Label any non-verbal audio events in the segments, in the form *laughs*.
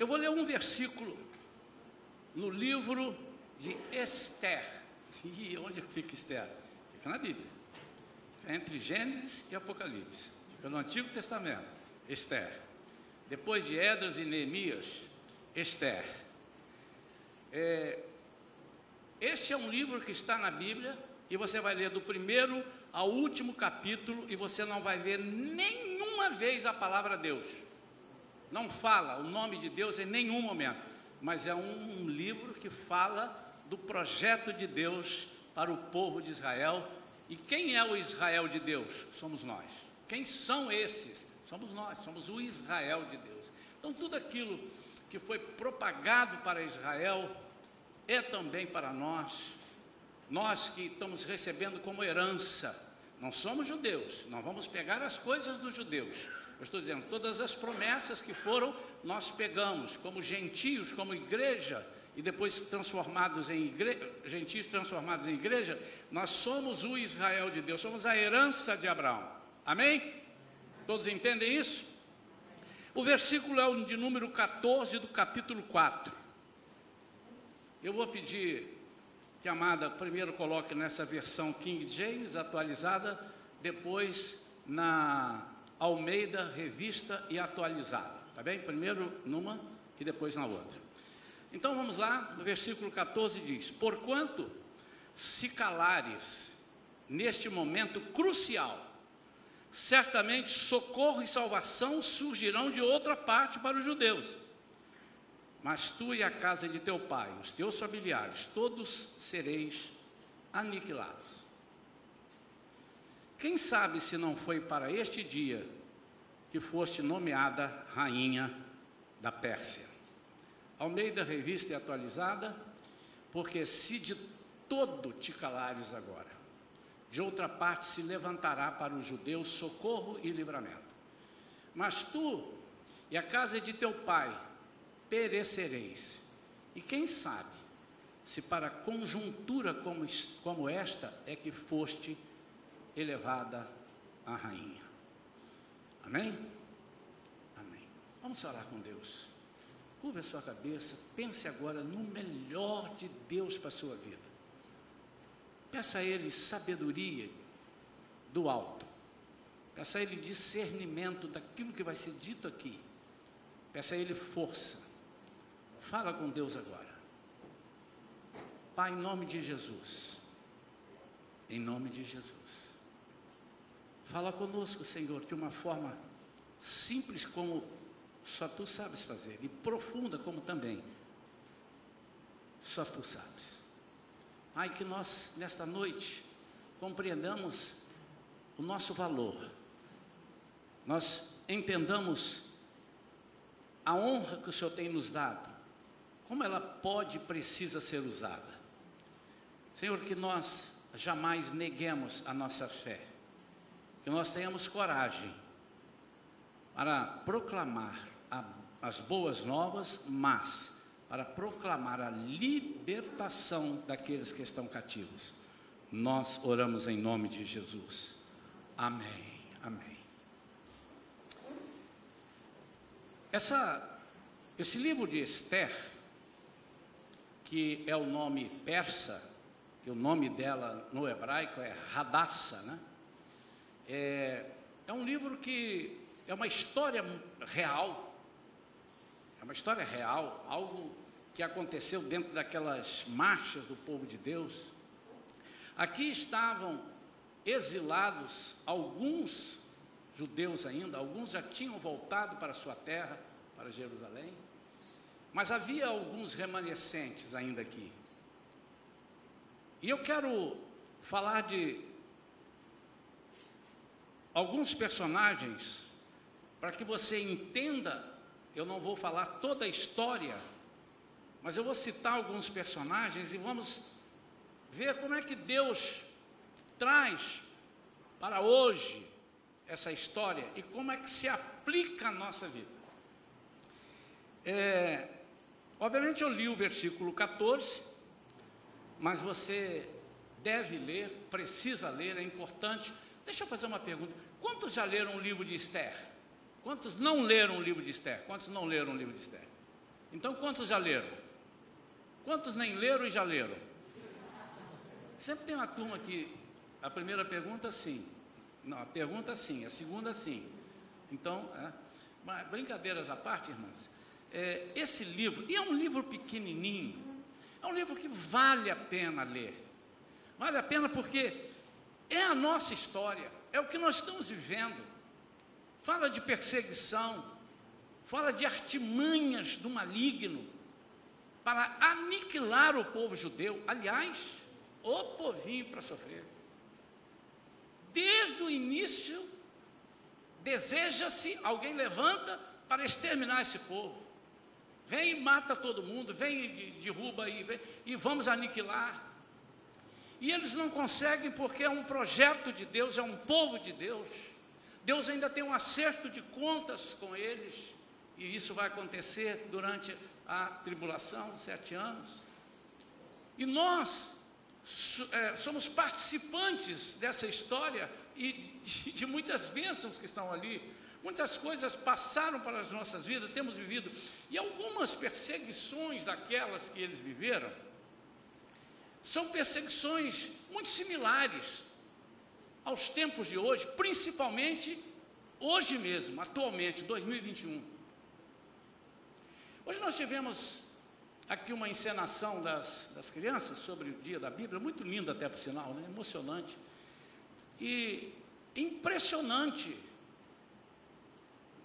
Eu vou ler um versículo no livro de Esther. *laughs* E onde fica Esther? Fica na Bíblia. Fica entre Gênesis e Apocalipse. Fica no Antigo Testamento. Esther. Depois de Edras e Neemias, Esther. É, este é um livro que está na Bíblia e você vai ler do primeiro ao último capítulo e você não vai ver nenhuma vez a palavra Deus. Não fala o nome de Deus em nenhum momento, mas é um, livro que fala do projeto de Deus para o povo de Israel. E quem é o Israel de Deus? Somos nós. Quem são esses? Somos nós, somos o Israel de Deus. Então, tudo aquilo que foi propagado para Israel é também para nós. Nós que estamos recebendo como herança, não somos judeus, não vamos pegar as coisas dos judeus. Eu estou dizendo, todas as promessas que foram, nós pegamos como gentios, como igreja, e depois transformados em igreja, gentios transformados em igreja, nós somos o Israel de Deus, somos a herança de Abraão. Amém? Todos entendem isso? O versículo é o de número 14 do capítulo 4. Eu vou pedir que a amada primeiro coloque nessa versão King James atualizada, depois na Almeida Revista e Atualizada, tá bem? Primeiro numa e depois na outra. Então vamos lá, no versículo 14 diz: Porquanto se calares neste momento crucial, certamente socorro e salvação surgirão de outra parte para os judeus mas tu e a casa de teu pai, os teus familiares, todos sereis aniquilados. Quem sabe se não foi para este dia que foste nomeada rainha da Pérsia? Almeida Revista e Atualizada, porque se de todo te calares agora, de outra parte se levantará para os judeus socorro e livramento. Mas tu e a casa de teu pai, perecereis. E quem sabe se para conjuntura como, como esta é que foste elevada a rainha. Amém? Amém. Vamos orar com Deus. Curva a sua cabeça, pense agora no melhor de Deus para a sua vida. Peça a Ele sabedoria do alto. Peça a Ele discernimento daquilo que vai ser dito aqui. Peça a Ele força. Fala com Deus agora. Pai, em nome de Jesus. Em nome de Jesus. Fala conosco, Senhor, de uma forma simples como só tu sabes fazer, e profunda como também só tu sabes. Pai, que nós, nesta noite, compreendamos o nosso valor, nós entendamos a honra que o Senhor tem nos dado, como ela pode e precisa ser usada. Senhor, que nós jamais neguemos a nossa fé, que nós tenhamos coragem para proclamar a, as boas novas, mas para proclamar a libertação daqueles que estão cativos. Nós oramos em nome de Jesus. Amém. Amém. Essa, esse livro de Esther que é o nome persa, que o nome dela no hebraico é Radassa, né? É, é um livro que é uma história real, é uma história real, algo que aconteceu dentro daquelas marchas do povo de Deus. Aqui estavam exilados alguns judeus ainda, alguns já tinham voltado para sua terra, para Jerusalém. Mas havia alguns remanescentes ainda aqui. E eu quero falar de alguns personagens para que você entenda. Eu não vou falar toda a história, mas eu vou citar alguns personagens e vamos ver como é que Deus traz para hoje essa história e como é que se aplica à nossa vida. É, Obviamente eu li o versículo 14, mas você deve ler, precisa ler, é importante. Deixa eu fazer uma pergunta: quantos já leram o livro de Esther? Quantos não leram o livro de Esther? Quantos não leram o livro de Esther? Então, quantos já leram? Quantos nem leram e já leram? Sempre tem uma turma que a primeira pergunta sim, não, a pergunta sim, a segunda sim. Então, é, mas, brincadeiras à parte, irmãos, é, esse livro, e é um livro pequenininho, é um livro que vale a pena ler. Vale a pena porque é a nossa história, é o que nós estamos vivendo. Fala de perseguição, fala de artimanhas do maligno para aniquilar o povo judeu. Aliás, o povinho para sofrer. Desde o início, deseja-se, alguém levanta para exterminar esse povo. Vem e mata todo mundo, vem e derruba e, vem, e vamos aniquilar. E eles não conseguem porque é um projeto de Deus, é um povo de Deus. Deus ainda tem um acerto de contas com eles, e isso vai acontecer durante a tribulação de sete anos. E nós é, somos participantes dessa história e de, de muitas bênçãos que estão ali. Muitas coisas passaram para as nossas vidas, temos vivido, e algumas perseguições daquelas que eles viveram são perseguições muito similares aos tempos de hoje, principalmente hoje mesmo, atualmente, 2021. Hoje nós tivemos aqui uma encenação das, das crianças sobre o dia da Bíblia, muito linda até por sinal, né? emocionante. E impressionante.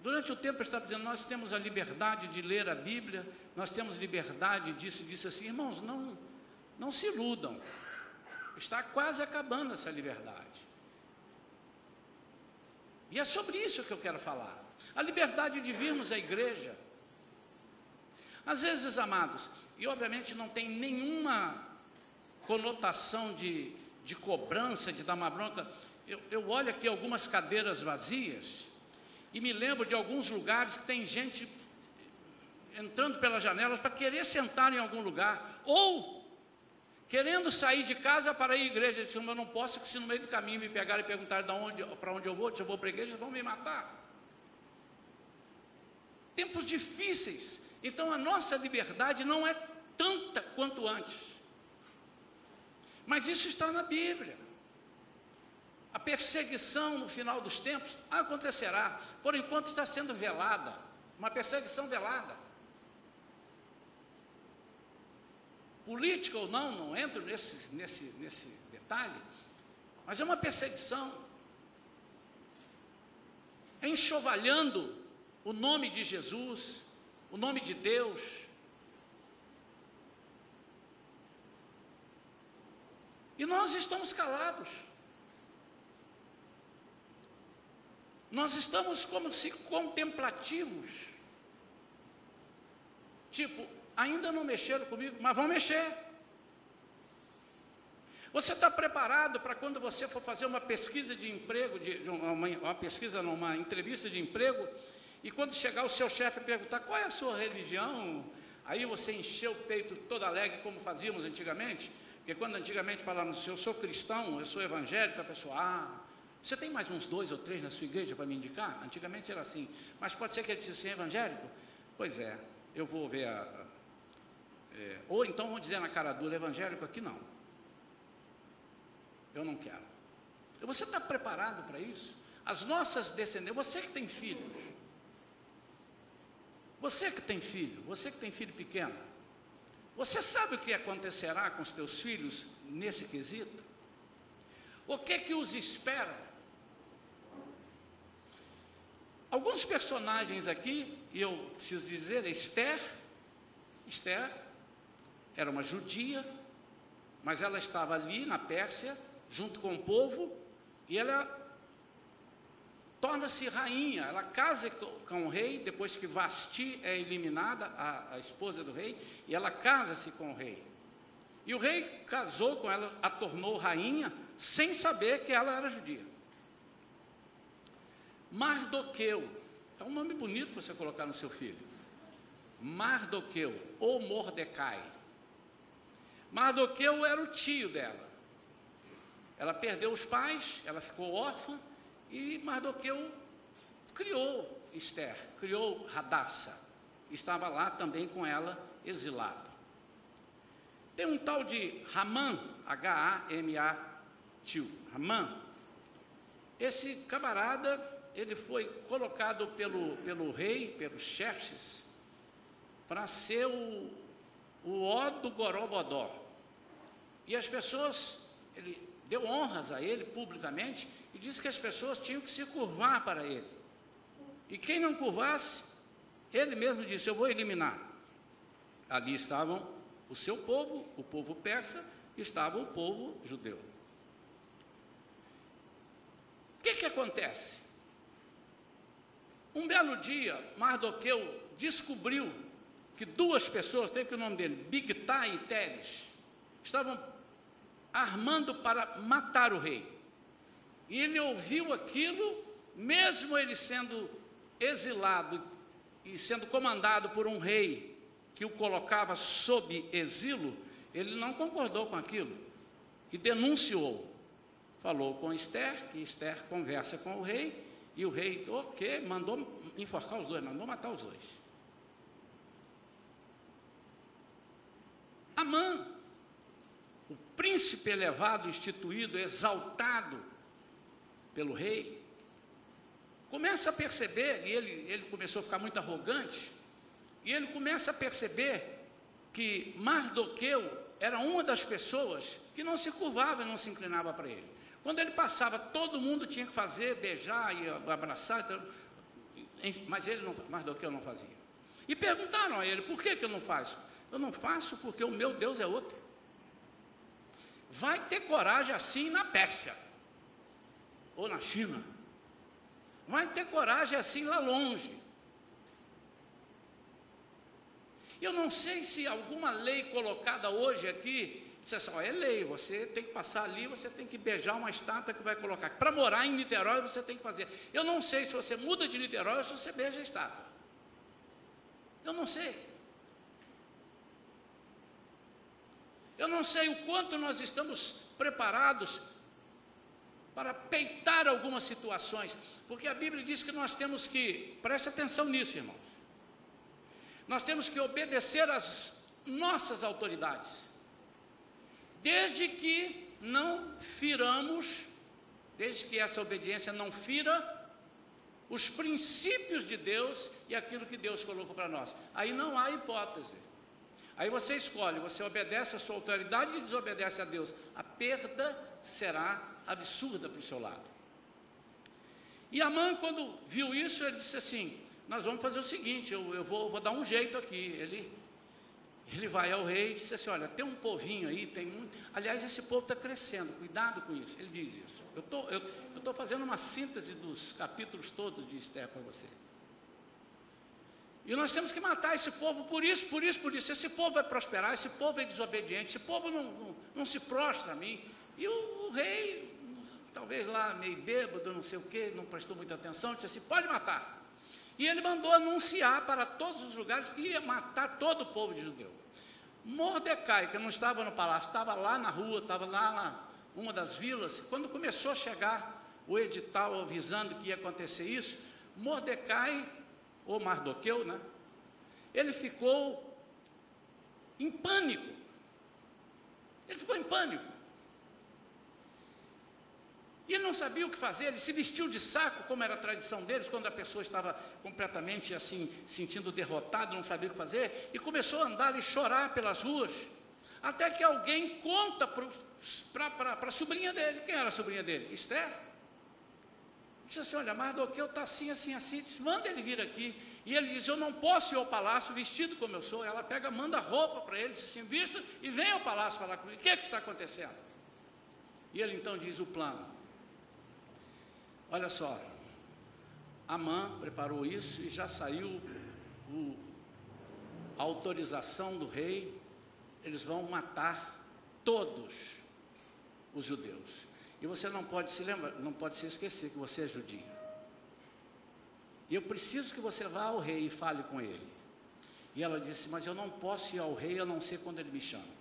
Durante o tempo eu estava dizendo, nós temos a liberdade de ler a Bíblia, nós temos liberdade disso e disse assim, irmãos, não, não se iludam. Está quase acabando essa liberdade. E é sobre isso que eu quero falar. A liberdade de virmos à igreja. Às vezes, amados, e obviamente não tem nenhuma conotação de, de cobrança, de dar uma bronca. Eu, eu olho aqui algumas cadeiras vazias e me lembro de alguns lugares que tem gente entrando pelas janelas para querer sentar em algum lugar, ou querendo sair de casa para ir à igreja, disse, eu não posso, que se no meio do caminho me pegarem e perguntarem onde, para onde eu vou, se eu vou para a igreja, vão me matar. Tempos difíceis, então a nossa liberdade não é tanta quanto antes. Mas isso está na Bíblia. A perseguição no final dos tempos acontecerá, por enquanto está sendo velada, uma perseguição velada. Política ou não, não entro nesse, nesse, nesse detalhe, mas é uma perseguição. É enxovalhando o nome de Jesus, o nome de Deus. E nós estamos calados. Nós estamos como se contemplativos. Tipo, ainda não mexeram comigo, mas vão mexer. Você está preparado para quando você for fazer uma pesquisa de emprego, de, uma, uma, pesquisa, uma entrevista de emprego, e quando chegar o seu chefe perguntar qual é a sua religião, aí você encher o peito todo alegre, como fazíamos antigamente, porque quando antigamente falávamos assim, eu sou cristão, eu sou evangélico, a pessoa, ah, você tem mais uns dois ou três na sua igreja para me indicar? Antigamente era assim, mas pode ser que ele disse assim, evangélico? Pois é, eu vou ver a, é, ou então vão dizer na cara dura, evangélico aqui não. Eu não quero. Você está preparado para isso? As nossas descendências, você que tem filhos, você que tem filho, você que tem filho pequeno, você sabe o que acontecerá com os teus filhos nesse quesito? O que que os espera? Alguns personagens aqui, e eu preciso dizer, Esther, Esther era uma judia, mas ela estava ali na Pérsia, junto com o povo, e ela torna-se rainha, ela casa com o rei, depois que Vasti é eliminada, a, a esposa do rei, e ela casa-se com o rei. E o rei casou com ela, a tornou rainha, sem saber que ela era judia. Mardoqueu, é um nome bonito para você colocar no seu filho. Mardoqueu, ou Mordecai. Mardoqueu era o tio dela. Ela perdeu os pais, ela ficou órfã e Mardoqueu criou Esther, criou Radassa. estava lá também com ela, exilado. Tem um tal de Haman, H-A-M-A, tio, Haman. Esse camarada, ele foi colocado pelo, pelo rei, pelo Xerxes, para ser o, o ó do Gorobodó. E as pessoas, ele deu honras a ele publicamente e disse que as pessoas tinham que se curvar para ele. E quem não curvasse, ele mesmo disse: Eu vou eliminar. Ali estavam o seu povo, o povo persa, e estava o povo judeu. O que, que acontece? Um belo dia, Mardoqueu descobriu que duas pessoas, tem que o nome dele, Bigtai e Teres, estavam armando para matar o rei. E ele ouviu aquilo, mesmo ele sendo exilado e sendo comandado por um rei que o colocava sob exílio, ele não concordou com aquilo e denunciou. Falou com Esther, que Esther conversa com o rei, e o rei, o? Mandou enforcar os dois, mandou matar os dois. Amã, príncipe elevado, instituído, exaltado pelo rei, começa a perceber, e ele, ele começou a ficar muito arrogante, e ele começa a perceber que Mardoqueu era uma das pessoas que não se curvava e não se inclinava para ele. Quando ele passava, todo mundo tinha que fazer, beijar e abraçar, então, mas ele não, Mardoqueu não fazia. E perguntaram a ele, por que, que eu não faço? Eu não faço porque o meu Deus é outro. Vai ter coragem assim na Pérsia, ou na China, vai ter coragem assim lá longe. Eu não sei se alguma lei colocada hoje aqui diz assim, ó, é lei, você tem que passar ali, você tem que beijar uma estátua que vai colocar. Para morar em Niterói você tem que fazer. Eu não sei se você muda de Niterói ou se você beija a estátua. Eu não sei. Eu não sei o quanto nós estamos preparados para peitar algumas situações, porque a Bíblia diz que nós temos que, preste atenção nisso, irmãos, nós temos que obedecer às nossas autoridades, desde que não firamos, desde que essa obediência não fira os princípios de Deus e aquilo que Deus colocou para nós. Aí não há hipótese. Aí você escolhe, você obedece a sua autoridade e desobedece a Deus. A perda será absurda para o seu lado. E Amã, quando viu isso, ele disse assim: Nós vamos fazer o seguinte, eu, eu vou, vou, dar um jeito aqui. Ele, ele vai ao rei e disse assim: Olha, tem um povinho aí, tem muito. Aliás, esse povo está crescendo, cuidado com isso. Ele diz isso. Eu tô, estou fazendo uma síntese dos capítulos todos de Esther para você. E nós temos que matar esse povo por isso, por isso, por isso. Esse povo vai prosperar, esse povo é desobediente, esse povo não, não, não se prostra a mim. E o, o rei talvez lá meio bêbado, não sei o que, não prestou muita atenção, disse assim: pode matar. E ele mandou anunciar para todos os lugares que ia matar todo o povo de judeu. Mordecai, que não estava no palácio, estava lá na rua, estava lá na uma das vilas, quando começou a chegar o edital avisando que ia acontecer isso, Mordecai, ou Mardoqueu, né? Ele ficou em pânico. Ele ficou em pânico. E ele não sabia o que fazer, ele se vestiu de saco, como era a tradição deles, quando a pessoa estava completamente assim, sentindo derrotada, não sabia o que fazer, e começou a andar e chorar pelas ruas, até que alguém conta para a sobrinha dele. Quem era a sobrinha dele? Esther. Disse assim: Olha, Mardoqueu está assim, assim, assim. Disse, manda ele vir aqui. E ele diz: Eu não posso ir ao palácio vestido como eu sou. Ela pega, manda roupa para ele, diz assim: e vem ao palácio falar comigo. O que é que está acontecendo? E ele então diz o plano. Olha só, Amã preparou isso e já saiu o, a autorização do rei, eles vão matar todos os judeus. E você não pode se lembrar, não pode se esquecer que você é judio. E eu preciso que você vá ao rei e fale com ele. E ela disse: Mas eu não posso ir ao rei a não ser quando ele me chama.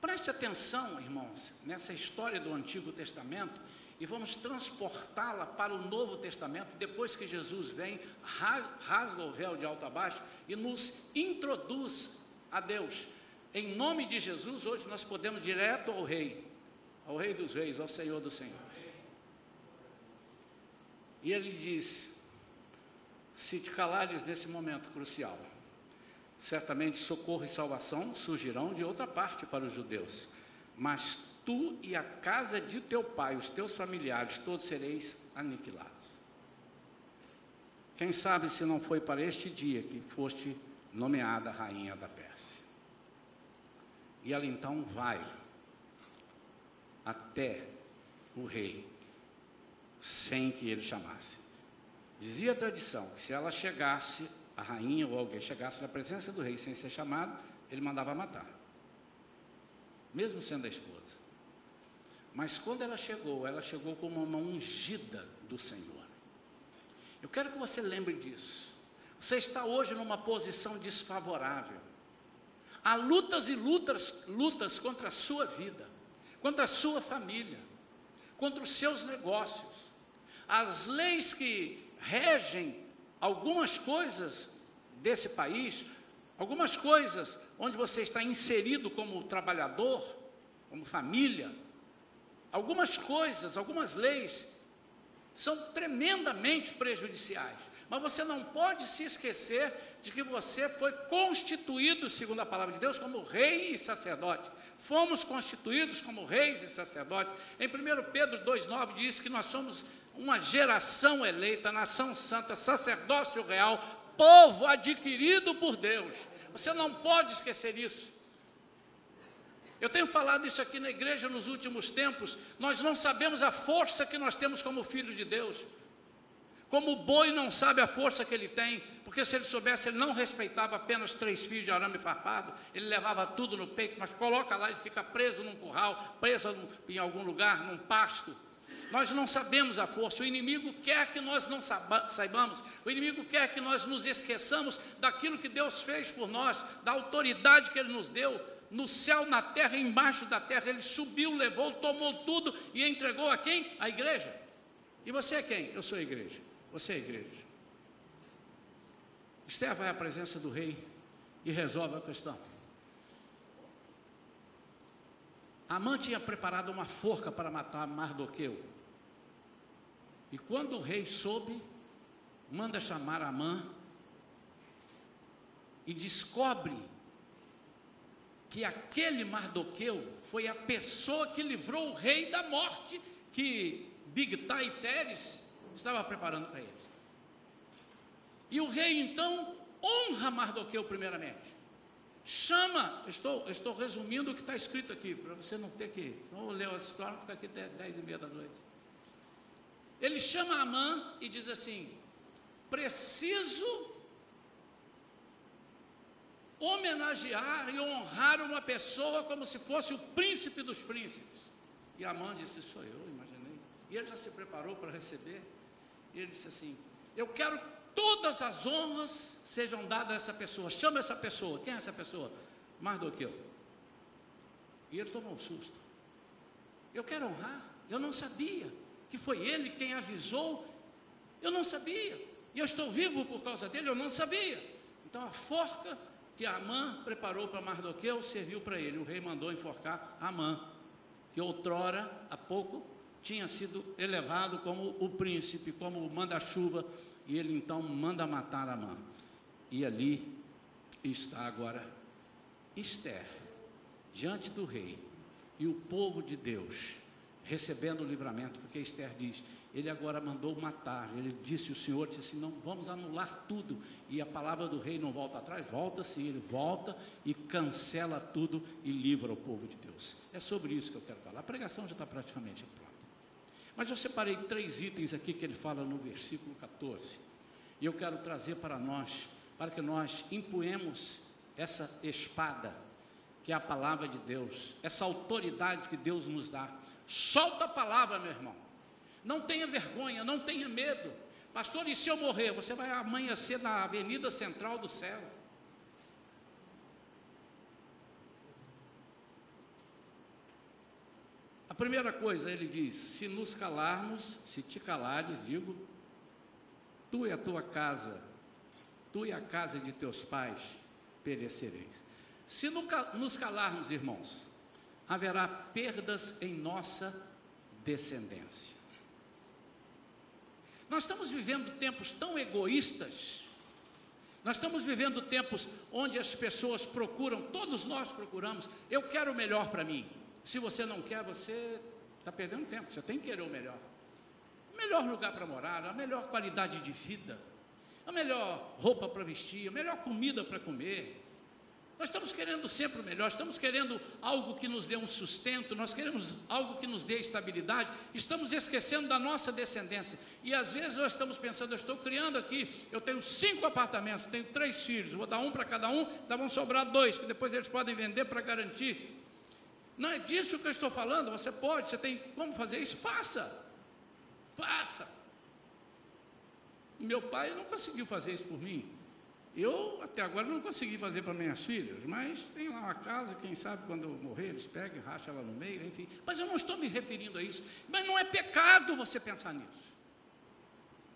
Preste atenção, irmãos, nessa história do Antigo Testamento e vamos transportá-la para o Novo Testamento, depois que Jesus vem, rasga o véu de alto a baixo e nos introduz a Deus. Em nome de Jesus, hoje nós podemos direto ao Rei, ao Rei dos Reis, ao Senhor dos Senhores. E ele diz: se te calares nesse momento crucial, certamente socorro e salvação surgirão de outra parte para os judeus, mas tu e a casa de teu pai, os teus familiares, todos sereis aniquilados. Quem sabe se não foi para este dia que foste nomeada rainha da Pérsia. E ela então vai até o rei, sem que ele chamasse. Dizia a tradição que se ela chegasse, a rainha ou alguém chegasse na presença do rei sem ser chamado, ele mandava matar, mesmo sendo a esposa. Mas quando ela chegou, ela chegou como uma ungida do Senhor. Eu quero que você lembre disso. Você está hoje numa posição desfavorável. Há lutas e lutas, lutas contra a sua vida, contra a sua família, contra os seus negócios. As leis que regem algumas coisas desse país, algumas coisas onde você está inserido como trabalhador, como família, algumas coisas, algumas leis são tremendamente prejudiciais. Mas você não pode se esquecer de que você foi constituído, segundo a palavra de Deus, como rei e sacerdote. Fomos constituídos como reis e sacerdotes. Em 1 Pedro 2,9 diz que nós somos uma geração eleita, nação santa, sacerdócio real, povo adquirido por Deus. Você não pode esquecer isso. Eu tenho falado isso aqui na igreja nos últimos tempos. Nós não sabemos a força que nós temos como filhos de Deus. Como o boi não sabe a força que ele tem, porque se ele soubesse, ele não respeitava apenas três fios de arame farpado, ele levava tudo no peito, mas coloca lá, ele fica preso num curral, preso em algum lugar, num pasto. Nós não sabemos a força, o inimigo quer que nós não saibamos, o inimigo quer que nós nos esqueçamos daquilo que Deus fez por nós, da autoridade que Ele nos deu, no céu, na terra, embaixo da terra, Ele subiu, levou, tomou tudo e entregou a quem? A igreja. E você é quem? Eu sou a igreja. Você é igreja. Esther vai à presença do rei e resolve a questão. Amã tinha preparado uma forca para matar Mardoqueu. E quando o rei soube, manda chamar Amã e descobre que aquele Mardoqueu foi a pessoa que livrou o rei da morte que Bigtai Teres estava preparando para ele. E o rei então honra Mardoqueu primeiramente. Chama, estou, estou resumindo o que está escrito aqui, para você não ter que, não ler a história, ficar aqui até dez e meia da noite. Ele chama Amã e diz assim: preciso homenagear e honrar uma pessoa como se fosse o príncipe dos príncipes. E Amã disse: Sou eu, imaginei. E ele já se preparou para receber. E ele disse assim: Eu quero todas as honras sejam dadas a essa pessoa. Chama essa pessoa. Quem é essa pessoa? Mardoqueu. E ele tomou um susto. Eu quero honrar. Eu não sabia que foi ele quem avisou, eu não sabia. E eu estou vivo por causa dele, eu não sabia. Então a forca que Amã preparou para Mardoqueu serviu para ele. O rei mandou enforcar Amã, que outrora, há pouco, tinha sido elevado como o príncipe, como o manda-chuva, e ele então manda matar Amã. E ali está agora Esther, diante do rei, e o povo de Deus recebendo o livramento, porque Esther diz, ele agora mandou matar, ele disse, o Senhor disse assim, não, vamos anular tudo, e a palavra do rei não volta atrás, volta sim, ele volta e cancela tudo e livra o povo de Deus. É sobre isso que eu quero falar, a pregação já está praticamente pronta. Mas eu separei três itens aqui que ele fala no versículo 14, e eu quero trazer para nós, para que nós empunhemos essa espada, que é a palavra de Deus, essa autoridade que Deus nos dá, Solta a palavra, meu irmão. Não tenha vergonha, não tenha medo. Pastor, e se eu morrer? Você vai amanhecer na avenida central do céu. A primeira coisa, ele diz: se nos calarmos, se te calares, digo, tu e a tua casa, tu e a casa de teus pais perecereis. Se nos calarmos, irmãos, haverá perdas em nossa descendência. Nós estamos vivendo tempos tão egoístas, nós estamos vivendo tempos onde as pessoas procuram, todos nós procuramos, eu quero o melhor para mim. Se você não quer, você está perdendo tempo, você tem que querer o melhor. O melhor lugar para morar, a melhor qualidade de vida, a melhor roupa para vestir, a melhor comida para comer, nós estamos querendo sempre o melhor, estamos querendo algo que nos dê um sustento, nós queremos algo que nos dê estabilidade, estamos esquecendo da nossa descendência. E às vezes nós estamos pensando, eu estou criando aqui, eu tenho cinco apartamentos, tenho três filhos, vou dar um para cada um, então vão sobrar dois, que depois eles podem vender para garantir. Não é disso que eu estou falando, você pode, você tem como fazer isso? Faça! Faça! Meu pai não conseguiu fazer isso por mim. Eu até agora não consegui fazer para minhas filhas, mas tem lá uma casa, quem sabe quando eu morrer eles pegam, racham ela no meio, enfim. Mas eu não estou me referindo a isso. Mas não é pecado você pensar nisso.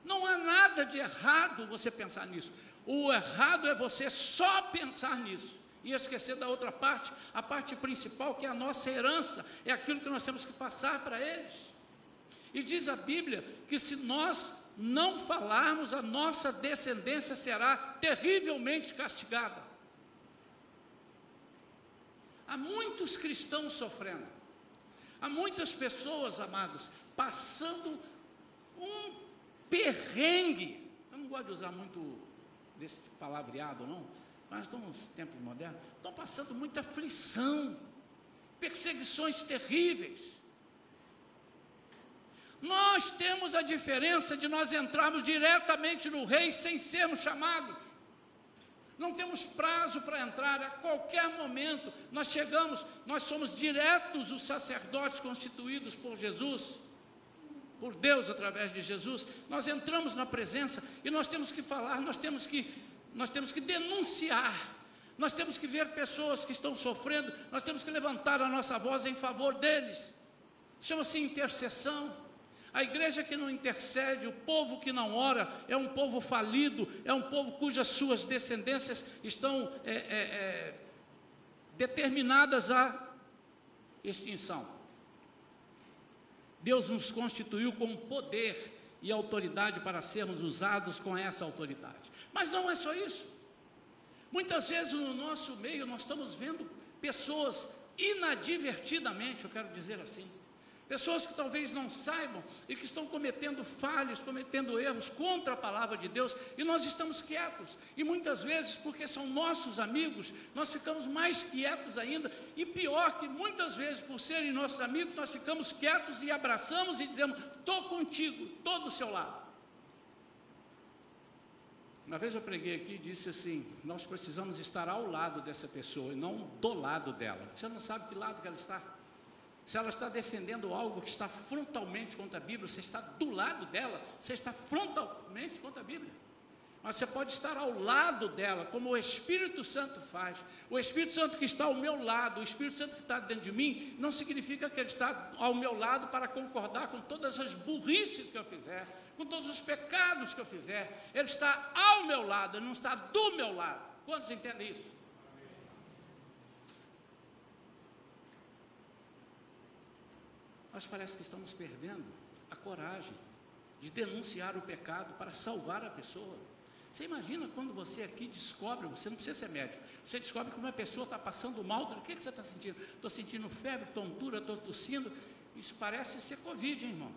Não há nada de errado você pensar nisso. O errado é você só pensar nisso e esquecer da outra parte, a parte principal que é a nossa herança, é aquilo que nós temos que passar para eles. E diz a Bíblia que se nós não falarmos, a nossa descendência será terrivelmente castigada. Há muitos cristãos sofrendo, há muitas pessoas, amados, passando um perrengue. Eu não gosto de usar muito desse palavreado, não, mas estamos nos tempos modernos, estão passando muita aflição, perseguições terríveis. Nós temos a diferença de nós entrarmos diretamente no rei sem sermos chamados. Não temos prazo para entrar, a qualquer momento nós chegamos, nós somos diretos os sacerdotes constituídos por Jesus, por Deus através de Jesus. Nós entramos na presença e nós temos que falar, nós temos que, nós temos que denunciar, nós temos que ver pessoas que estão sofrendo, nós temos que levantar a nossa voz em favor deles. Chama-se intercessão. A igreja que não intercede, o povo que não ora, é um povo falido, é um povo cujas suas descendências estão é, é, é, determinadas à extinção. Deus nos constituiu com poder e autoridade para sermos usados com essa autoridade. Mas não é só isso. Muitas vezes no nosso meio nós estamos vendo pessoas inadvertidamente, eu quero dizer assim, Pessoas que talvez não saibam e que estão cometendo falhas, cometendo erros contra a palavra de Deus, e nós estamos quietos. E muitas vezes, porque são nossos amigos, nós ficamos mais quietos ainda. E pior que muitas vezes, por serem nossos amigos, nós ficamos quietos e abraçamos e dizemos: Estou contigo, estou do seu lado. Uma vez eu preguei aqui e disse assim: Nós precisamos estar ao lado dessa pessoa e não do lado dela. Você não sabe que lado que ela está se ela está defendendo algo que está frontalmente contra a Bíblia, você está do lado dela, você está frontalmente contra a Bíblia. Mas você pode estar ao lado dela, como o Espírito Santo faz. O Espírito Santo que está ao meu lado, o Espírito Santo que está dentro de mim, não significa que ele está ao meu lado para concordar com todas as burrices que eu fizer, com todos os pecados que eu fizer. Ele está ao meu lado, ele não está do meu lado. Quantos entendem isso? nós parece que estamos perdendo a coragem de denunciar o pecado para salvar a pessoa. Você imagina quando você aqui descobre, você não precisa ser médico, você descobre que uma pessoa está passando mal, o que, que você está sentindo? Estou sentindo febre, tontura, estou tossindo, isso parece ser Covid, hein, irmão?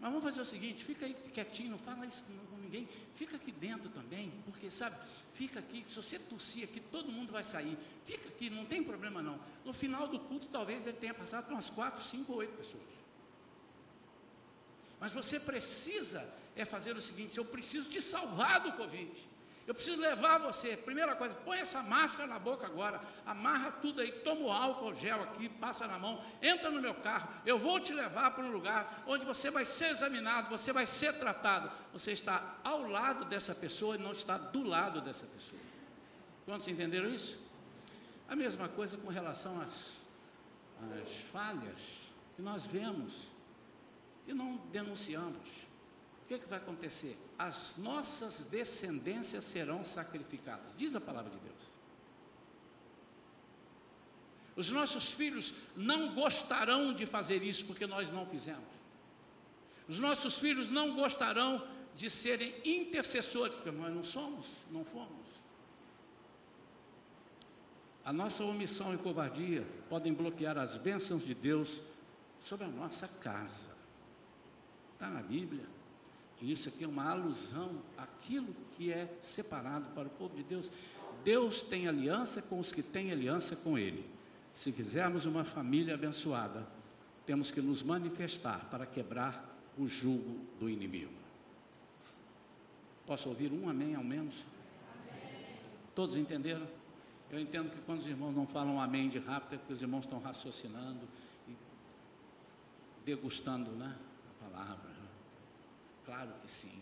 Mas vamos fazer o seguinte, fica aí quietinho, não fala isso com ninguém, fica aqui dentro também, porque sabe, fica aqui, se você tossir aqui, todo mundo vai sair, fica aqui, não tem problema não. No final do culto, talvez ele tenha passado por umas quatro, cinco ou oito pessoas. Mas você precisa é fazer o seguinte: eu preciso te salvar do Covid. Eu preciso levar você. Primeira coisa, põe essa máscara na boca agora, amarra tudo aí, toma o álcool gel aqui, passa na mão, entra no meu carro. Eu vou te levar para um lugar onde você vai ser examinado, você vai ser tratado. Você está ao lado dessa pessoa e não está do lado dessa pessoa. Quantos entenderam isso? A mesma coisa com relação às, às falhas que nós vemos e não denunciamos, o que, é que vai acontecer? As nossas descendências serão sacrificadas, diz a palavra de Deus. Os nossos filhos não gostarão de fazer isso porque nós não fizemos. Os nossos filhos não gostarão de serem intercessores, porque nós não somos, não fomos. A nossa omissão e covardia podem bloquear as bênçãos de Deus sobre a nossa casa. Está na Bíblia. E isso aqui é uma alusão àquilo que é separado para o povo de Deus. Deus tem aliança com os que têm aliança com Ele. Se quisermos uma família abençoada, temos que nos manifestar para quebrar o jugo do inimigo. Posso ouvir um amém ao menos? Amém. Todos entenderam? Eu entendo que quando os irmãos não falam amém de rápido, é porque os irmãos estão raciocinando e degustando né, a palavra. Claro que sim.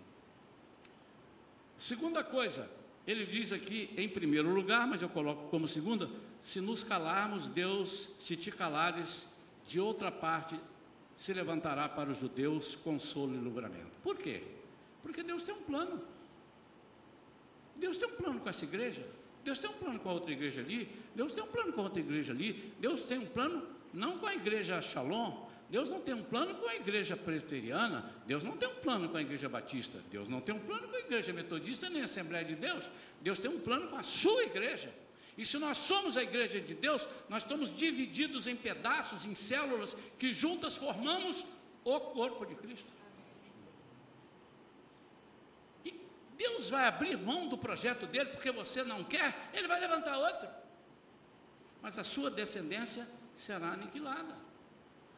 Segunda coisa, ele diz aqui em primeiro lugar, mas eu coloco como segunda: se nos calarmos, Deus, se te calares, de outra parte se levantará para os judeus consolo e livramento. Por quê? Porque Deus tem um plano. Deus tem um plano com essa igreja, Deus tem um plano com a outra igreja ali, Deus tem um plano com a outra igreja ali, Deus tem um plano não com a igreja Shalom, Deus não tem um plano com a igreja presbiteriana, Deus não tem um plano com a igreja batista, Deus não tem um plano com a igreja metodista nem a Assembleia de Deus, Deus tem um plano com a sua igreja. E se nós somos a igreja de Deus, nós estamos divididos em pedaços, em células, que juntas formamos o corpo de Cristo. Deus vai abrir mão do projeto dele porque você não quer, ele vai levantar outro. Mas a sua descendência será aniquilada.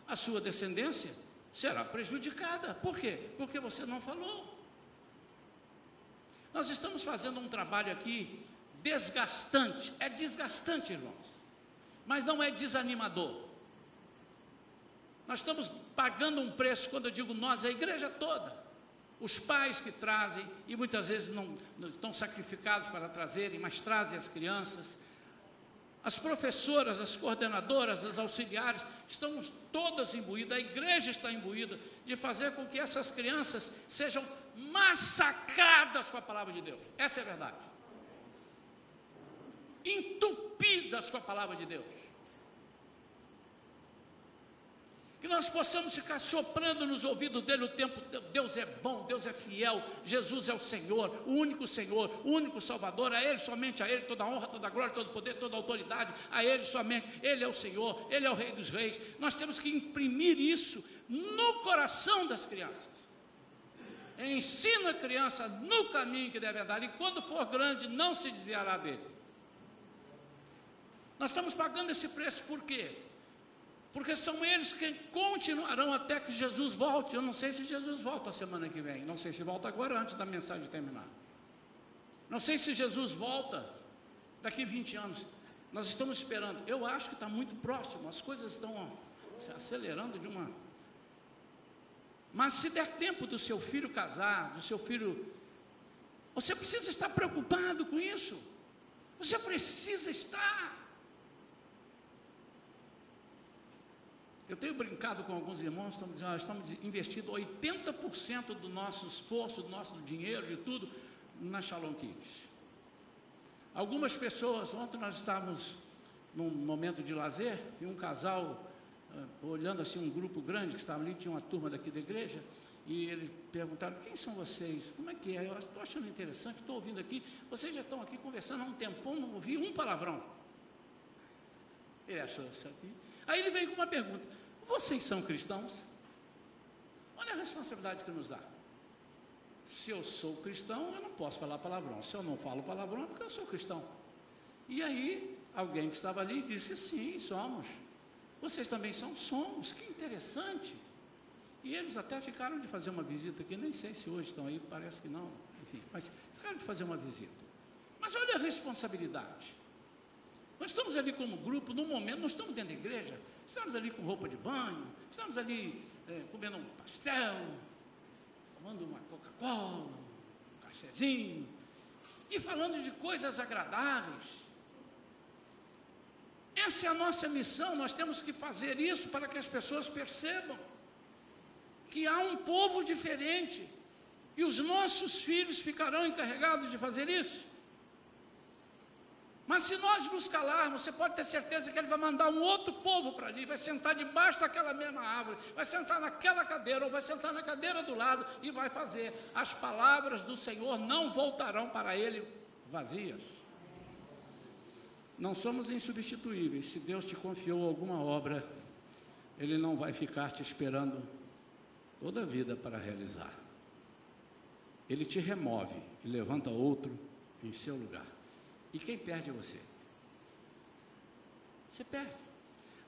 A sua descendência será prejudicada. Por quê? Porque você não falou. Nós estamos fazendo um trabalho aqui desgastante. É desgastante, irmãos. Mas não é desanimador. Nós estamos pagando um preço, quando eu digo nós, a igreja toda os pais que trazem, e muitas vezes não, não, estão sacrificados para trazerem, mas trazem as crianças. As professoras, as coordenadoras, as auxiliares, estão todas imbuídas, a igreja está imbuída de fazer com que essas crianças sejam massacradas com a palavra de Deus. Essa é a verdade. Entupidas com a palavra de Deus. Que nós possamos ficar soprando nos ouvidos dele o tempo, Deus é bom, Deus é fiel, Jesus é o Senhor, o único Senhor, o único Salvador, a Ele, somente a Ele, toda honra, toda glória, todo poder, toda autoridade, a Ele somente, Ele é o Senhor, Ele é o Rei dos Reis, nós temos que imprimir isso no coração das crianças, ensina a criança no caminho que deve andar, e quando for grande, não se desviará dele, nós estamos pagando esse preço por quê? Porque são eles que continuarão até que Jesus volte. Eu não sei se Jesus volta semana que vem, não sei se volta agora antes da mensagem terminar. Não sei se Jesus volta daqui 20 anos. Nós estamos esperando. Eu acho que está muito próximo, as coisas estão acelerando de uma. Mas se der tempo do seu filho casar, do seu filho. Você precisa estar preocupado com isso. Você precisa estar. Eu tenho brincado com alguns irmãos, estamos, nós estamos investindo 80% do nosso esforço, do nosso dinheiro, de tudo, na Shalom Kids. Algumas pessoas, ontem nós estávamos num momento de lazer, e um casal, uh, olhando assim um grupo grande que estava ali, tinha uma turma daqui da igreja, e eles perguntaram, quem são vocês? Como é que é? Eu estou achando interessante, estou ouvindo aqui, vocês já estão aqui conversando há um tempão, não ouvi um palavrão. Ele achou isso aqui. Aí ele veio com uma pergunta: Vocês são cristãos? Olha a responsabilidade que nos dá. Se eu sou cristão, eu não posso falar palavrão. Se eu não falo palavrão, é porque eu sou cristão. E aí, alguém que estava ali disse: Sim, somos. Vocês também são? Somos. Que interessante. E eles até ficaram de fazer uma visita aqui, nem sei se hoje estão aí, parece que não, enfim, mas ficaram de fazer uma visita. Mas olha a responsabilidade. Nós estamos ali como grupo, num momento, nós estamos dentro da igreja, estamos ali com roupa de banho, estamos ali é, comendo um pastel, tomando uma Coca-Cola, um cafezinho, e falando de coisas agradáveis. Essa é a nossa missão, nós temos que fazer isso para que as pessoas percebam que há um povo diferente e os nossos filhos ficarão encarregados de fazer isso. Mas se nós nos calarmos, você pode ter certeza que ele vai mandar um outro povo para ali, vai sentar debaixo daquela mesma árvore, vai sentar naquela cadeira, ou vai sentar na cadeira do lado e vai fazer. As palavras do Senhor não voltarão para ele vazias. Não somos insubstituíveis. Se Deus te confiou alguma obra, Ele não vai ficar te esperando toda a vida para realizar. Ele te remove e levanta outro em seu lugar. E quem perde é você. Você perde.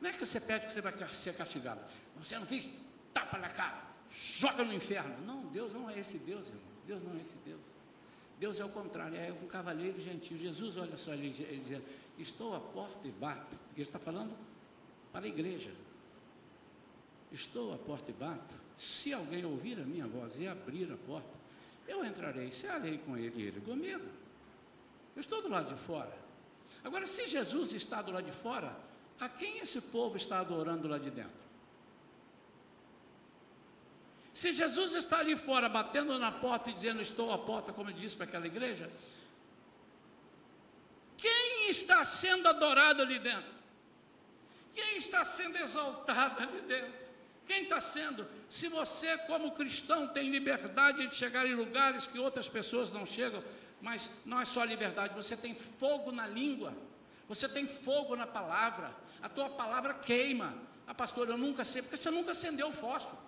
Não é que você perde que você vai ser castigado. Você não fez tapa na cara, joga no inferno. Não, Deus não é esse Deus, irmãos. Deus não é esse Deus. Deus é o contrário, é um cavaleiro gentil. Jesus, olha só, ele, ele dizendo: Estou à porta e bato. Ele está falando para a igreja. Estou à porta e bato. Se alguém ouvir a minha voz e abrir a porta, eu entrarei, cearei com ele e ele comigo. Eu estou do lado de fora. Agora, se Jesus está do lado de fora, a quem esse povo está adorando lá de dentro? Se Jesus está ali fora, batendo na porta e dizendo: Estou à porta, como disse para aquela igreja, quem está sendo adorado ali dentro? Quem está sendo exaltado ali dentro? Quem está sendo? Se você, como cristão, tem liberdade de chegar em lugares que outras pessoas não chegam, mas não é só liberdade, você tem fogo na língua, você tem fogo na palavra, a tua palavra queima. Ah, pastor, eu nunca sei, porque você nunca acendeu o fósforo.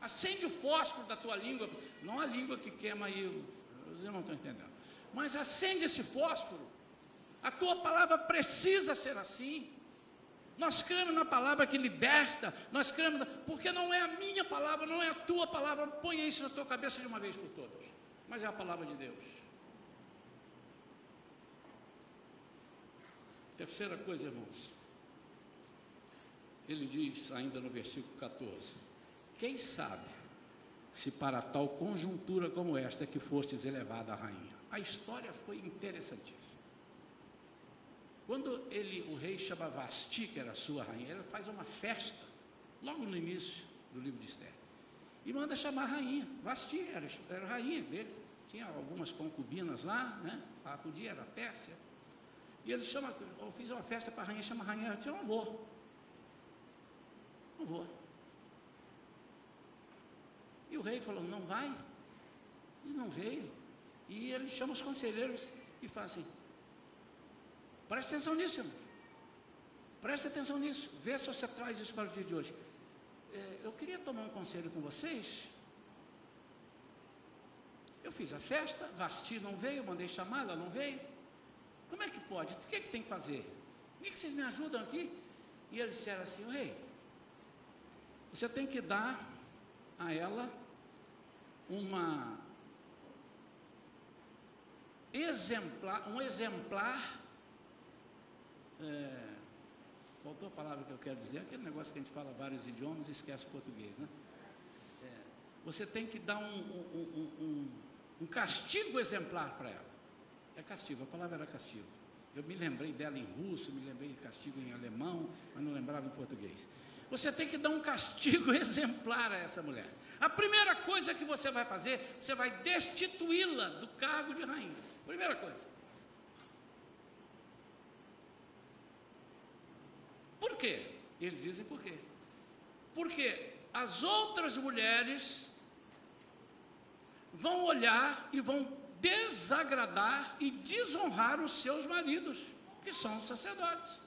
Acende o fósforo da tua língua, não a língua que queima aí, eu não estou entendendo. Mas acende esse fósforo. A tua palavra precisa ser assim. Nós cremos na palavra que liberta, nós cremos, porque não é a minha palavra, não é a tua palavra, ponha isso na tua cabeça de uma vez por todas mas é a palavra de Deus. Terceira coisa, irmãos, ele diz ainda no versículo 14: Quem sabe se para tal conjuntura como esta que fostes elevada a rainha? A história foi interessantíssima. Quando ele, o rei chama Vasti, que era sua rainha, ele faz uma festa, logo no início do livro de Esther e manda chamar a rainha. Vasti era, era a rainha dele. Tinha algumas concubinas lá, né? A podia era Pérsia. E ele chama, eu fiz uma festa para a rainha, chama a rainha, eu disse, não vou. Não vou. E o rei falou, não vai? Ele não veio. E ele chama os conselheiros e fala assim, preste atenção nisso, irmão. Preste atenção nisso. Vê se você traz isso para o dia de hoje é, eu queria tomar um conselho com vocês. Eu fiz a festa, Vasti não veio, mandei chamar, ela não veio. Como é que pode? O que, é que tem que fazer? O que, é que vocês me ajudam aqui? E eles disseram assim, rei, você tem que dar a ela uma exemplar, um exemplar é, Faltou a palavra que eu quero dizer, aquele negócio que a gente fala vários idiomas e esquece o português, né? É, você tem que dar um, um, um, um castigo exemplar para ela. É castigo, a palavra era castigo. Eu me lembrei dela em russo, me lembrei de castigo em alemão, mas não lembrava em português. Você tem que dar um castigo *laughs* exemplar a essa mulher. A primeira coisa que você vai fazer, você vai destituí-la do cargo de rainha. Primeira coisa. Por quê? Eles dizem por quê? Porque as outras mulheres vão olhar e vão desagradar e desonrar os seus maridos, que são os sacerdotes.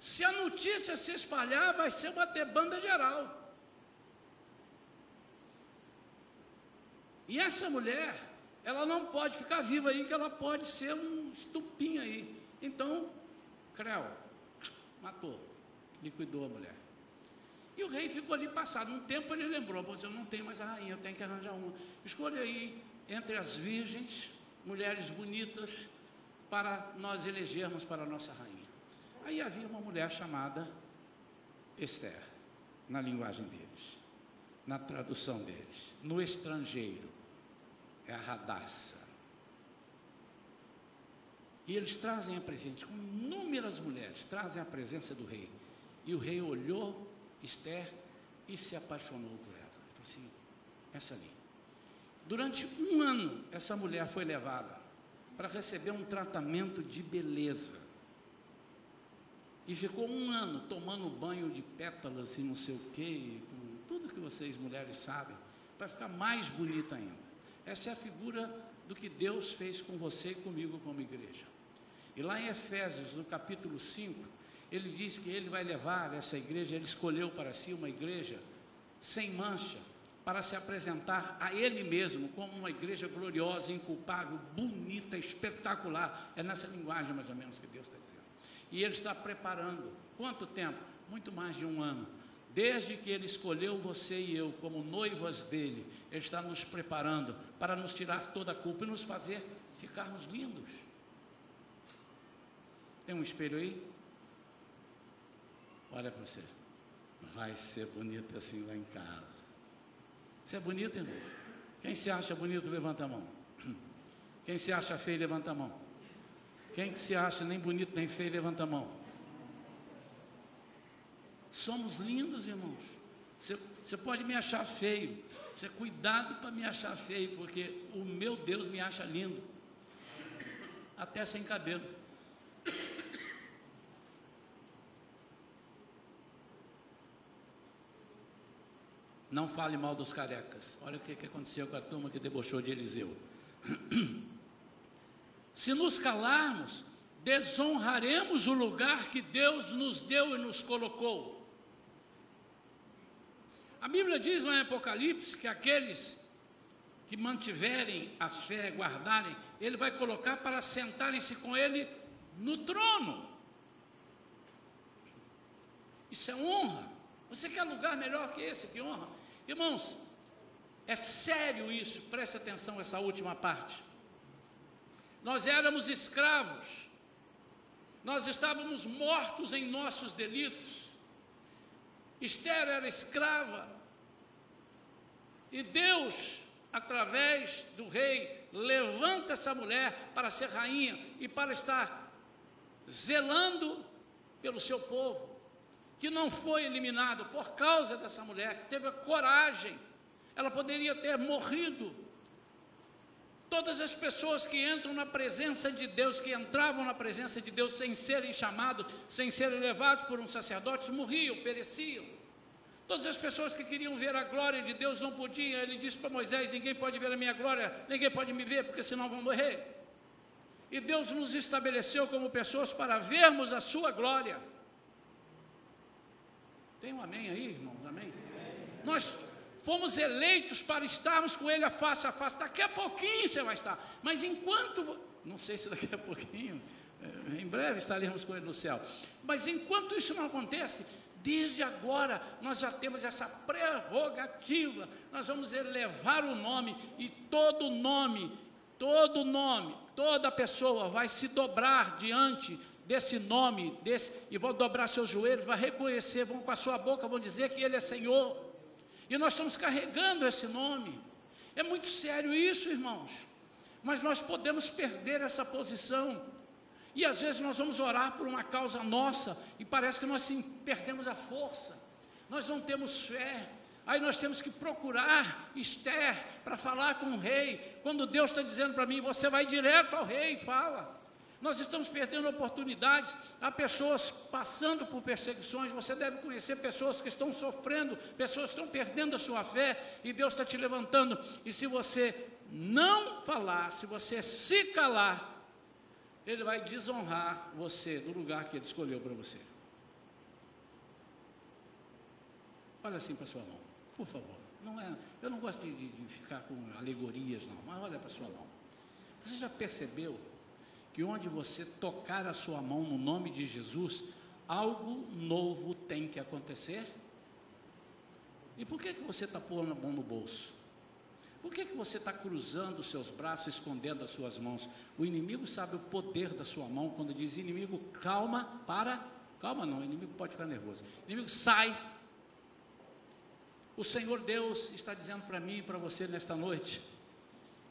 Se a notícia se espalhar, vai ser uma debanda geral. E essa mulher, ela não pode ficar viva aí, que ela pode ser um estupinho aí. Então, Creu, matou, liquidou a mulher. E o rei ficou ali passado. Um tempo ele lembrou: eu não tenho mais a rainha, eu tenho que arranjar uma. Escolha aí entre as virgens, mulheres bonitas, para nós elegermos para a nossa rainha. Aí havia uma mulher chamada Esther, na linguagem deles, na tradução deles, no estrangeiro, é a Radassa. E eles trazem a presente, com inúmeras mulheres, trazem a presença do rei. E o rei olhou Esther e se apaixonou por ela. Falou assim: essa ali. Durante um ano, essa mulher foi levada para receber um tratamento de beleza. E ficou um ano tomando banho de pétalas e não sei o quê, com tudo que vocês mulheres sabem, para ficar mais bonita ainda. Essa é a figura do que Deus fez com você e comigo como igreja. E lá em Efésios, no capítulo 5, ele diz que ele vai levar essa igreja, ele escolheu para si uma igreja sem mancha, para se apresentar a ele mesmo como uma igreja gloriosa, inculpável, bonita, espetacular. É nessa linguagem mais ou menos que Deus está dizendo. E Ele está preparando. Quanto tempo? Muito mais de um ano. Desde que Ele escolheu você e eu como noivas dele, Ele está nos preparando para nos tirar toda a culpa e nos fazer ficarmos lindos. Tem um espelho aí? Olha para você. Vai ser bonito assim lá em casa. Você é bonito, irmão? Quem se acha bonito, levanta a mão. *clears throat* Quem se acha feio, levanta a mão. Quem se acha nem bonito nem feio, levanta a mão. Somos lindos, irmãos. Você, você pode me achar feio. Você cuidado para me achar feio, porque o meu Deus me acha lindo. Até sem cabelo. Não fale mal dos carecas. Olha o que, que aconteceu com a turma que debochou de Eliseu. *clears throat* Se nos calarmos, desonraremos o lugar que Deus nos deu e nos colocou. A Bíblia diz em Apocalipse que aqueles que mantiverem a fé, guardarem, Ele vai colocar para sentarem-se com Ele no trono. Isso é honra. Você quer lugar melhor que esse que honra? Irmãos, é sério isso, preste atenção essa última parte. Nós éramos escravos, nós estávamos mortos em nossos delitos. Esther era escrava, e Deus, através do rei, levanta essa mulher para ser rainha e para estar zelando pelo seu povo que não foi eliminado por causa dessa mulher, que teve a coragem, ela poderia ter morrido. Todas as pessoas que entram na presença de Deus, que entravam na presença de Deus sem serem chamados, sem serem levados por um sacerdote, morriam, pereciam. Todas as pessoas que queriam ver a glória de Deus não podiam. Ele disse para Moisés: Ninguém pode ver a minha glória, ninguém pode me ver, porque senão vão morrer. E Deus nos estabeleceu como pessoas para vermos a sua glória. Tem um amém aí, irmãos? Amém? Nós fomos eleitos para estarmos com Ele a face a face. Daqui a pouquinho você vai estar. Mas enquanto. Não sei se daqui a pouquinho. Eh, em breve estaremos com Ele no céu. Mas enquanto isso não acontece, desde agora nós já temos essa prerrogativa. Nós vamos elevar o nome e todo nome, todo nome, toda pessoa vai se dobrar diante desse nome, desse, e vão dobrar seus joelhos, vai reconhecer, vão com a sua boca, vão dizer que Ele é Senhor. E nós estamos carregando esse nome. É muito sério isso, irmãos. Mas nós podemos perder essa posição. E às vezes nós vamos orar por uma causa nossa e parece que nós sim, perdemos a força. Nós não temos fé. Aí nós temos que procurar Esther para falar com o rei. Quando Deus está dizendo para mim, você vai direto ao rei e fala. Nós estamos perdendo oportunidades. Há pessoas passando por perseguições. Você deve conhecer pessoas que estão sofrendo, pessoas que estão perdendo a sua fé e Deus está te levantando. E se você não falar, se você se calar, Ele vai desonrar você do lugar que Ele escolheu para você. Olha assim para sua mão, por favor. Não é, eu não gosto de, de, de ficar com alegorias, não, mas olha para sua mão. Você já percebeu que onde você tocar a sua mão no nome de Jesus, algo novo tem que acontecer? E por que, que você está pondo a mão no bolso? Por que, que você está cruzando os seus braços, escondendo as suas mãos? O inimigo sabe o poder da sua mão quando diz: inimigo, calma, para. Calma, não, o inimigo pode ficar nervoso. Inimigo, sai. O Senhor Deus está dizendo para mim e para você nesta noite: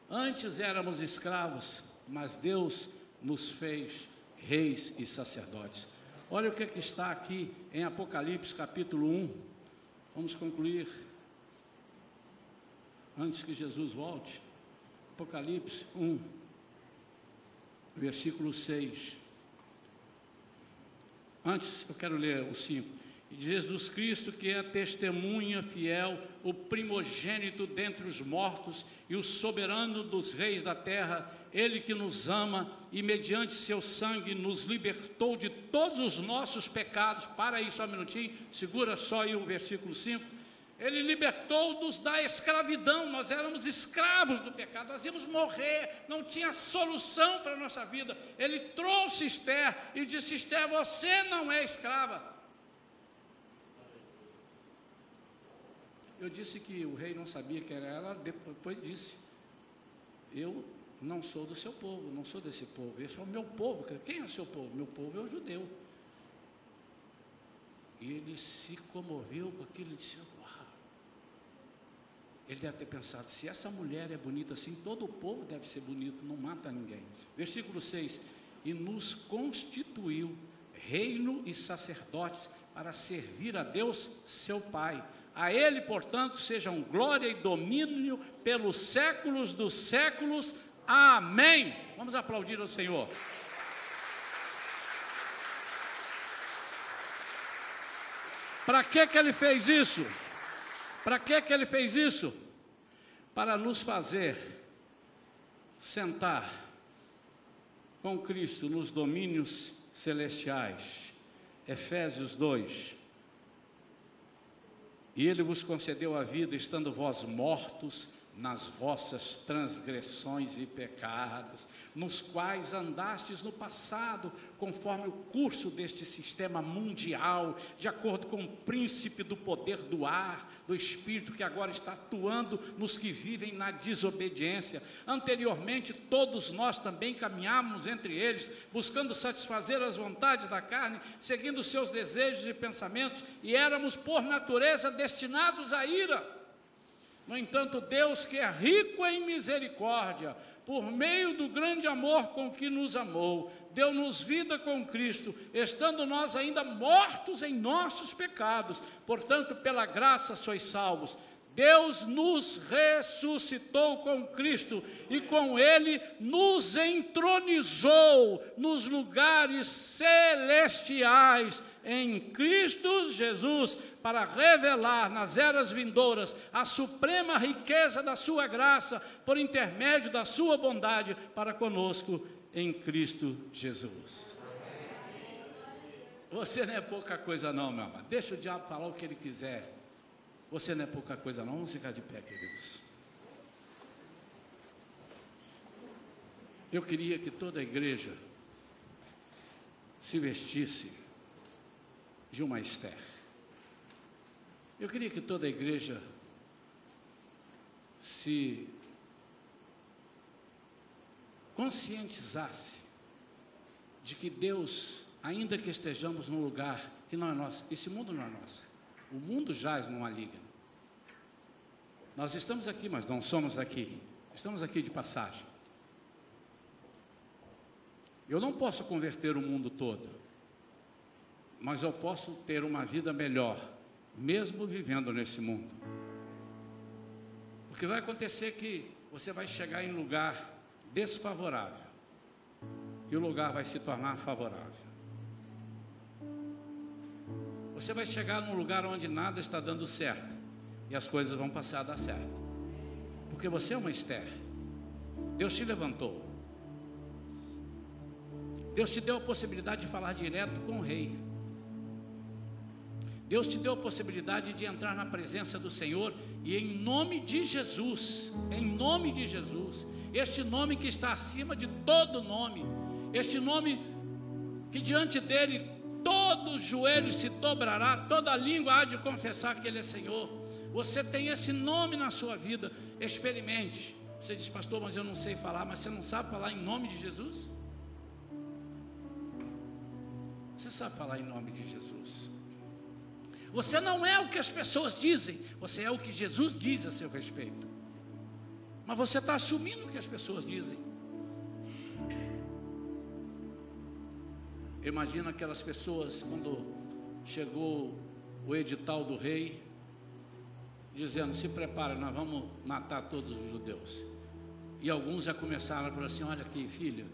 antes éramos escravos, mas Deus nos fez reis e sacerdotes. Olha o que, é que está aqui em Apocalipse capítulo 1. Vamos concluir antes que Jesus volte. Apocalipse 1, versículo 6. Antes, eu quero ler o 5 Jesus Cristo, que é a testemunha fiel, o primogênito dentre os mortos e o soberano dos reis da terra, ele que nos ama e, mediante seu sangue, nos libertou de todos os nossos pecados. Para aí só um minutinho, segura só aí o versículo 5. Ele libertou-nos da escravidão, nós éramos escravos do pecado, nós íamos morrer, não tinha solução para a nossa vida. Ele trouxe Esther e disse: Esther, você não é escrava, Eu disse que o rei não sabia que era ela, depois disse: Eu não sou do seu povo, não sou desse povo, esse é o meu povo. Quem é o seu povo? Meu povo é o judeu. E ele se comoveu com aquilo e disse: Uau! Ele deve ter pensado: se essa mulher é bonita assim, todo o povo deve ser bonito, não mata ninguém. Versículo 6: E nos constituiu reino e sacerdotes para servir a Deus, seu Pai a Ele, portanto, sejam glória e domínio pelos séculos dos séculos. Amém. Vamos aplaudir ao Senhor. Para que que ele fez isso? Para que que ele fez isso? Para nos fazer sentar com Cristo nos domínios celestiais. Efésios 2, e ele vos concedeu a vida, estando vós mortos nas vossas transgressões e pecados, nos quais andastes no passado, conforme o curso deste sistema mundial, de acordo com o príncipe do poder do ar, do espírito que agora está atuando nos que vivem na desobediência. Anteriormente, todos nós também caminhávamos entre eles, buscando satisfazer as vontades da carne, seguindo seus desejos e pensamentos, e éramos por natureza destinados à ira. No entanto, Deus, que é rico em misericórdia, por meio do grande amor com que nos amou, deu-nos vida com Cristo, estando nós ainda mortos em nossos pecados. Portanto, pela graça sois salvos. Deus nos ressuscitou com Cristo e com Ele nos entronizou nos lugares celestiais em Cristo Jesus, para revelar nas eras vindouras a suprema riqueza da Sua graça, por intermédio da Sua bondade para conosco em Cristo Jesus. Você não é pouca coisa, não, meu amado. Deixa o diabo falar o que ele quiser. Você não é pouca coisa, não. Vamos ficar de pé, queridos. Eu queria que toda a igreja se vestisse de uma Esther. Eu queria que toda a igreja se conscientizasse de que Deus, ainda que estejamos num lugar que não é nosso, esse mundo não é nosso, o mundo jaz no maligno. Nós estamos aqui, mas não somos aqui. Estamos aqui de passagem. Eu não posso converter o mundo todo, mas eu posso ter uma vida melhor, mesmo vivendo nesse mundo. Porque vai acontecer que você vai chegar em lugar desfavorável e o lugar vai se tornar favorável. Você vai chegar num lugar onde nada está dando certo e as coisas vão passar a dar certo. Porque você é uma Esther. Deus te levantou. Deus te deu a possibilidade de falar direto com o rei. Deus te deu a possibilidade de entrar na presença do Senhor e em nome de Jesus, em nome de Jesus, este nome que está acima de todo nome, este nome que diante dele todo joelho se dobrará, toda língua há de confessar que ele é Senhor. Você tem esse nome na sua vida, experimente. Você diz, pastor, mas eu não sei falar, mas você não sabe falar em nome de Jesus? Você sabe falar em nome de Jesus. Você não é o que as pessoas dizem, você é o que Jesus diz a seu respeito. Mas você está assumindo o que as pessoas dizem. Imagina aquelas pessoas quando chegou o edital do rei, dizendo: se prepara, nós vamos matar todos os judeus. E alguns já começaram a falar assim: olha aqui, filho,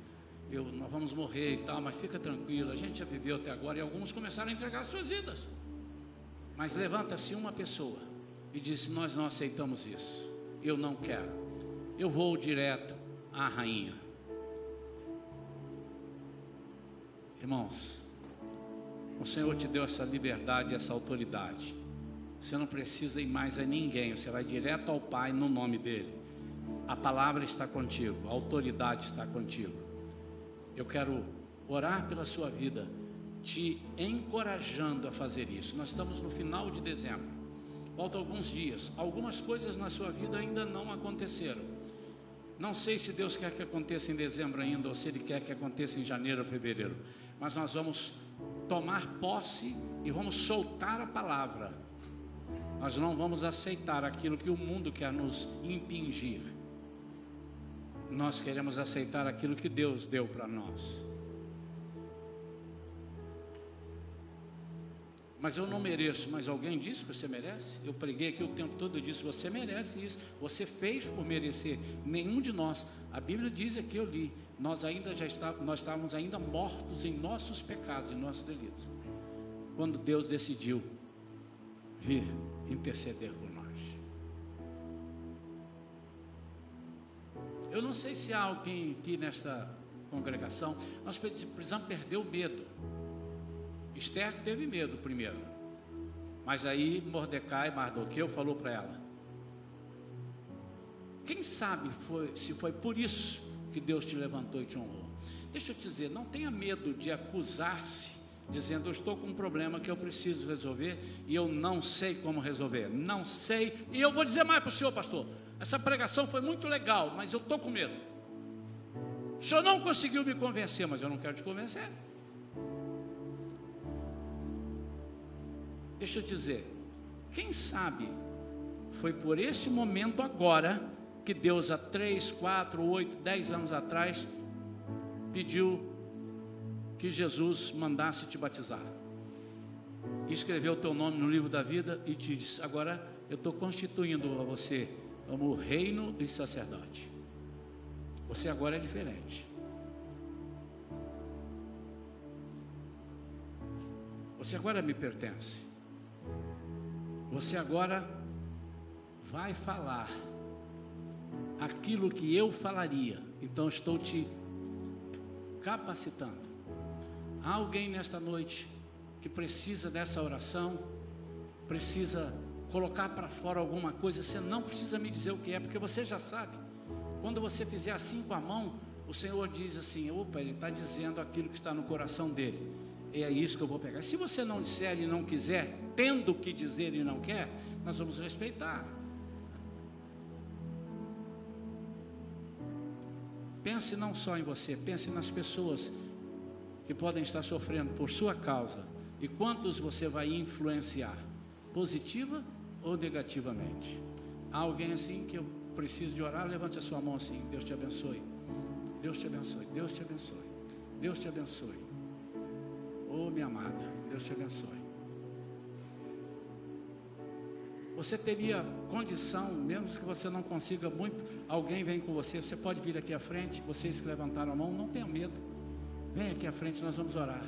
eu, nós vamos morrer e tal, mas fica tranquilo, a gente já viveu até agora. E alguns começaram a entregar suas vidas. Mas levanta-se uma pessoa e diz: Nós não aceitamos isso, eu não quero, eu vou direto à rainha. Irmãos, o Senhor te deu essa liberdade, essa autoridade. Você não precisa ir mais a ninguém, você vai direto ao Pai no nome dele. A palavra está contigo, a autoridade está contigo. Eu quero orar pela sua vida, te encorajando a fazer isso. Nós estamos no final de dezembro, falta alguns dias. Algumas coisas na sua vida ainda não aconteceram. Não sei se Deus quer que aconteça em dezembro ainda, ou se Ele quer que aconteça em janeiro ou fevereiro, mas nós vamos tomar posse e vamos soltar a palavra. Nós não vamos aceitar aquilo que o mundo quer nos impingir. Nós queremos aceitar aquilo que Deus deu para nós. Mas eu não mereço, mas alguém disse que você merece? Eu preguei aqui o tempo todo e disse: você merece isso, você fez por merecer. Nenhum de nós, a Bíblia diz aqui, eu li, nós ainda já estávamos, nós estávamos ainda mortos em nossos pecados, em nossos delitos. Quando Deus decidiu vir interceder por nós. Eu não sei se há alguém aqui nesta congregação, nós precisamos perder o medo. Esther teve medo primeiro, mas aí Mordecai, Mardoqueu falou para ela: Quem sabe foi, se foi por isso que Deus te levantou e te honrou. Deixa eu te dizer, não tenha medo de acusar-se, dizendo eu estou com um problema que eu preciso resolver e eu não sei como resolver. Não sei, e eu vou dizer mais para o senhor, pastor. Essa pregação foi muito legal, mas eu estou com medo. O senhor não conseguiu me convencer, mas eu não quero te convencer. Deixa eu te dizer, quem sabe foi por esse momento agora que Deus há 3, 4, 8, 10 anos atrás pediu que Jesus mandasse te batizar. Escreveu o teu nome no livro da vida e te disse: Agora eu estou constituindo a você como reino e sacerdote. Você agora é diferente. Você agora me pertence. Você agora vai falar aquilo que eu falaria. Então estou te capacitando. Há alguém nesta noite que precisa dessa oração, precisa colocar para fora alguma coisa, você não precisa me dizer o que é, porque você já sabe. Quando você fizer assim com a mão, o Senhor diz assim: opa, Ele está dizendo aquilo que está no coração dele. É isso que eu vou pegar. Se você não disser e não quiser, tendo que dizer e não quer, nós vamos respeitar. Pense não só em você, pense nas pessoas que podem estar sofrendo por sua causa e quantos você vai influenciar, positiva ou negativamente. Há alguém assim que eu preciso de orar? Levante a sua mão assim. Deus te abençoe. Deus te abençoe. Deus te abençoe. Deus te abençoe. Oh, minha amada, Deus te abençoe. Você teria condição, mesmo que você não consiga muito, alguém vem com você, você pode vir aqui à frente, vocês que levantaram a mão, não tenham medo. Vem aqui à frente, nós vamos orar.